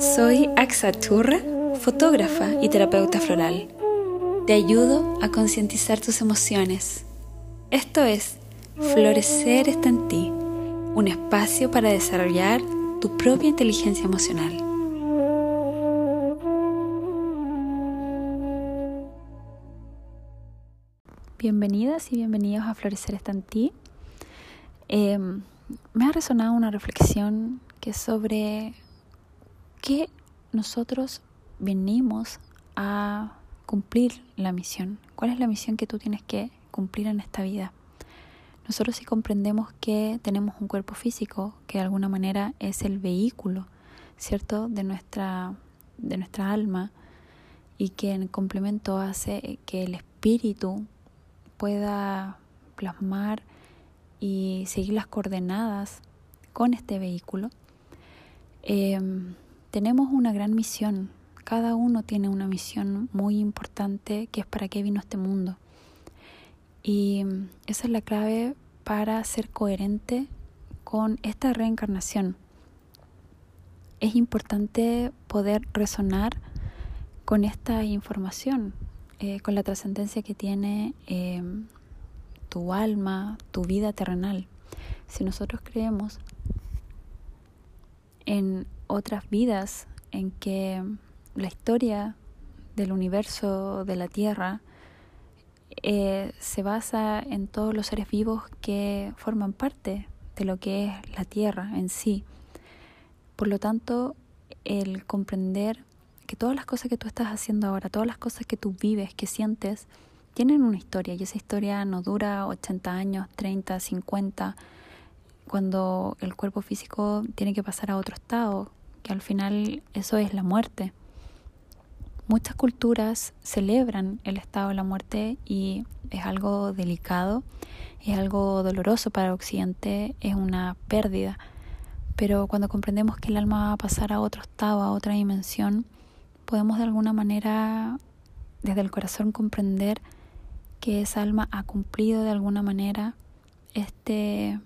Soy Axa Churra, fotógrafa y terapeuta floral. Te ayudo a concientizar tus emociones. Esto es Florecer está en ti, un espacio para desarrollar tu propia inteligencia emocional. Bienvenidas y bienvenidos a Florecer está en ti. Em, me ha resonado una reflexión que es sobre qué nosotros venimos a cumplir la misión. ¿Cuál es la misión que tú tienes que cumplir en esta vida? Nosotros si comprendemos que tenemos un cuerpo físico, que de alguna manera es el vehículo, ¿cierto?, de nuestra, de nuestra alma y que en complemento hace que el espíritu pueda plasmar y seguir las coordenadas con este vehículo, em, tenemos una gran misión. Cada uno tiene una misión muy importante que es para qué vino este mundo. Y esa es la clave para ser coherente con esta reencarnación. Es importante poder resonar con esta información, eh, con la trascendencia que tiene em, tu alma, tu vida terrenal. Si nosotros creemos en otras vidas en que la historia del universo, de la Tierra, eh, se basa en todos los seres vivos que forman parte de lo que es la Tierra en sí. Por lo tanto, el comprender que todas las cosas que tú estás haciendo ahora, todas las cosas que tú vives, que sientes, tienen una historia y esa historia no dura 80 años, 30, 50, cuando el cuerpo físico tiene que pasar a otro estado, que al final eso es la muerte. Muchas culturas celebran el estado de la muerte y es algo delicado, es algo doloroso para Occidente, es una pérdida. Pero cuando comprendemos que el alma va a pasar a otro estado, a otra dimensión, podemos de alguna manera desde el corazón comprender que esa alma ha cumplido de alguna manera este,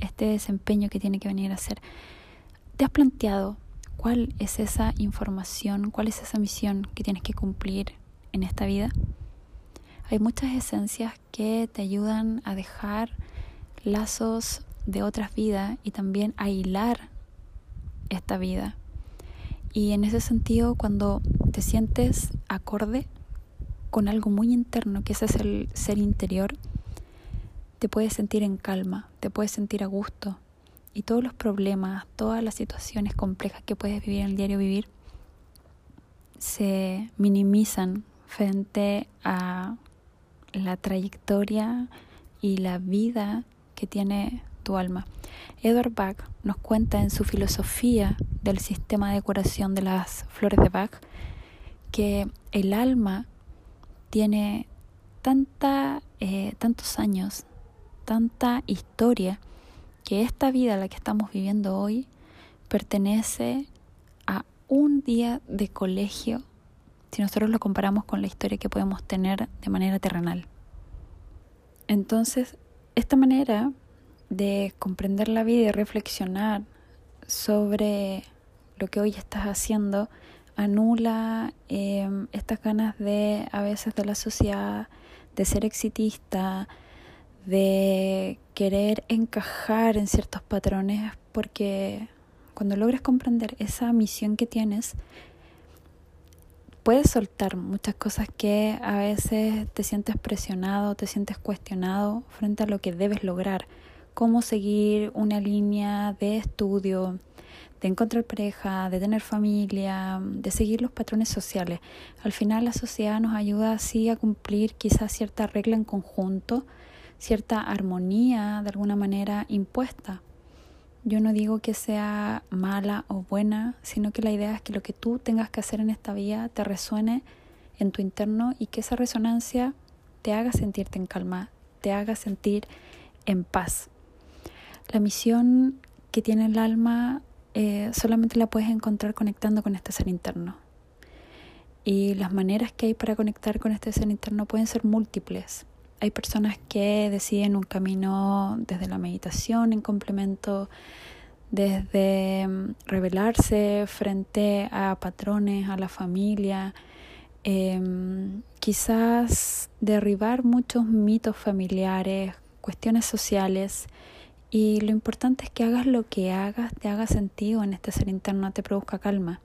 este desempeño que tiene que venir a hacer. ¿Te has planteado cuál es esa información, cuál es esa misión que tienes que cumplir en esta vida? Hay muchas esencias que te ayudan a dejar lazos de otras vidas y también a hilar esta vida. Y en ese sentido, cuando te sientes acorde con algo muy interno, que ese es el ser interior, te puedes sentir en calma, te puedes sentir a gusto, y todos los problemas, todas las situaciones complejas que puedes vivir en el diario vivir se minimizan frente a la trayectoria y la vida que tiene tu alma. Edward Bach nos cuenta en su filosofía del sistema de curación de las flores de Bach que el alma tiene tanta, eh, tantos años, tanta historia, que esta vida, la que estamos viviendo hoy, pertenece a un día de colegio si nosotros lo comparamos con la historia que podemos tener de manera terrenal. Entonces, esta manera de comprender la vida y reflexionar sobre lo que hoy estás haciendo anula em, estas ganas de a veces de la sociedad de ser exitista, de querer encajar en ciertos patrones, porque cuando logras comprender esa misión que tienes, puedes soltar muchas cosas que a veces te sientes presionado, te sientes cuestionado frente a lo que debes lograr, cómo seguir una línea de estudio, de encontrar pareja, de tener familia, de seguir los patrones sociales. Al final la sociedad nos ayuda así a cumplir quizás cierta regla en conjunto, cierta armonía de alguna manera impuesta. Yo no digo que sea mala o buena, sino que la idea es que lo que tú tengas que hacer en esta vida te resuene en tu interno y que esa resonancia te haga sentirte en calma, te haga sentir en paz. La misión que tiene el alma eh, solamente la puedes encontrar conectando con este ser interno. Y las maneras que hay para conectar con este ser interno pueden ser múltiples. Hay personas que deciden un camino desde la meditación en complemento desde mm, rebelarse frente a patrones, a la familia, em, quizás derribar muchos mitos familiares, cuestiones sociales. Y lo importante es que hagas lo que hagas, te haga sentido en este ser interno, te produzca calma.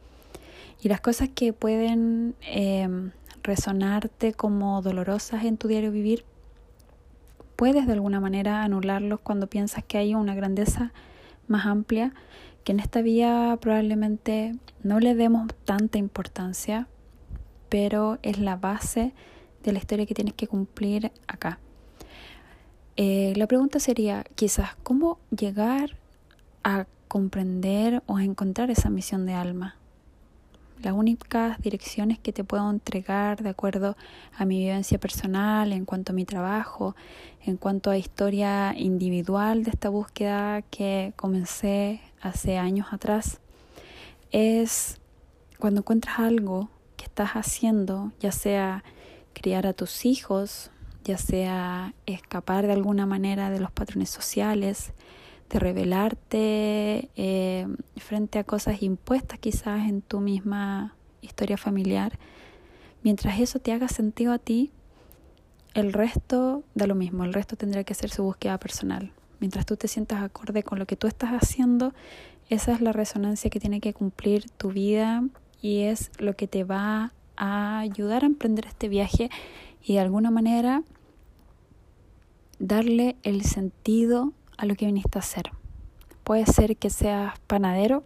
Y las cosas que pueden em, resonarte como dolorosas en tu diario vivir, puedes de alguna manera anularlos cuando piensas que hay una grandeza más amplia, que en esta vía probablemente no le demos tanta importancia, pero es la base de la historia que tienes que cumplir acá. Eh, la pregunta sería quizás, ¿cómo llegar a comprender o a encontrar esa misión de alma? Las únicas direcciones que te puedo entregar de acuerdo a mi vivencia personal, en cuanto a mi trabajo, en cuanto a historia individual de esta búsqueda que comencé hace años atrás, es cuando encuentras algo que estás haciendo, ya sea criar a tus hijos, ya sea escapar de alguna manera de los patrones sociales, de revelarte eh, frente a cosas impuestas quizás en tu misma historia familiar, mientras eso te haga sentido a ti, el resto da lo mismo, el resto tendrá que ser su búsqueda personal. Mientras tú te sientas acorde con lo que tú estás haciendo, esa es la resonancia que tiene que cumplir tu vida y es lo que te va a ayudar a emprender este viaje y de alguna manera darle el sentido a lo que viniste a hacer. Puede ser que seas panadero,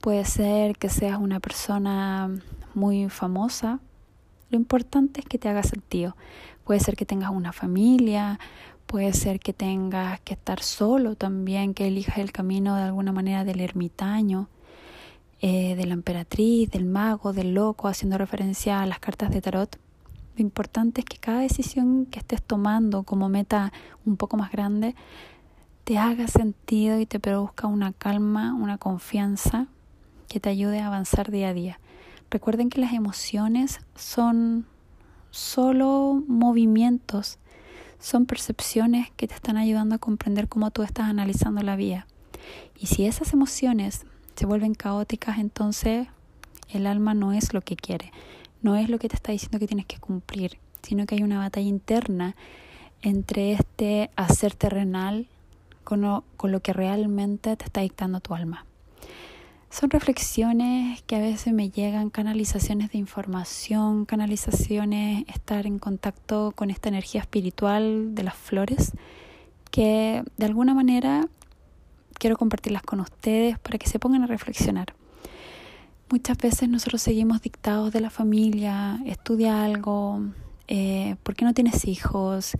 puede ser que seas una persona muy famosa. Lo importante es que te haga sentido. Puede ser que tengas una familia, puede ser que tengas que estar solo también, que elijas el camino de alguna manera del ermitaño, eh, de la emperatriz, del mago, del loco, haciendo referencia a las cartas de tarot. Lo importante es que cada decisión que estés tomando como meta un poco más grande te haga sentido y te produzca una calma, una confianza que te ayude a avanzar día a día. Recuerden que las emociones son solo movimientos, son percepciones que te están ayudando a comprender cómo tú estás analizando la vida. Y si esas emociones se vuelven caóticas, entonces el alma no es lo que quiere, no es lo que te está diciendo que tienes que cumplir, sino que hay una batalla interna entre este hacer terrenal con lo, que realmente te está dictando tu alma. Son reflexiones que a veces me llegan, canalizaciones de información, canalizaciones, estar en contacto con esta energía espiritual de las flores, que de alguna manera quiero compartirlas con ustedes para que se pongan a reflexionar. Muchas veces nosotros seguimos dictados de la familia, estudia algo, eh, ¿por qué no tienes hijos?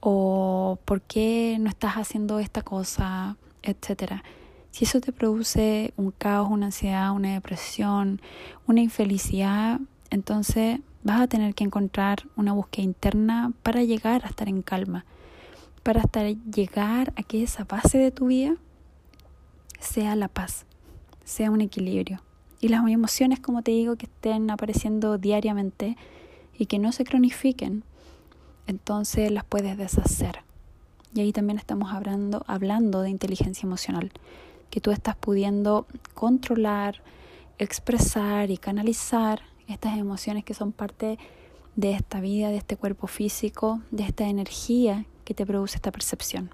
O por qué no estás haciendo esta cosa, etcétera. Si eso te produce un caos, una ansiedad, una depresión, una infelicidad, entonces vas a tener que encontrar una búsqueda interna para llegar a estar en calma, para estar, llegar a que esa base de tu vida sea la paz, sea un equilibrio. Y las emociones, como te digo, que estén apareciendo diariamente y que no se cronifiquen, entonces las puedes deshacer. Y ahí también estamos hablando, hablando de inteligencia emocional, que tú estás pudiendo controlar, expresar y canalizar estas emociones que son parte de esta vida, de este cuerpo físico, de esta energía que te produce esta percepción.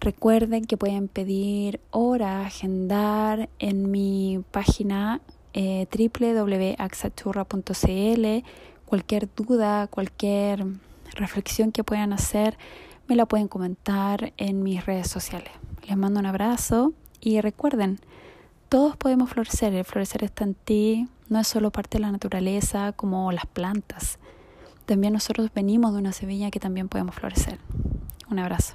Recuerden que pueden pedir hora, agendar en mi página eh, cualquier duda, cualquier reflexión que puedan hacer, me la pueden comentar en mis redes sociales. Les mando un abrazo y recuerden, todos podemos florecer, el florecer está en ti, no es solo parte de la naturaleza como las plantas. También nosotros venimos de una semilla que también podemos florecer. Un abrazo.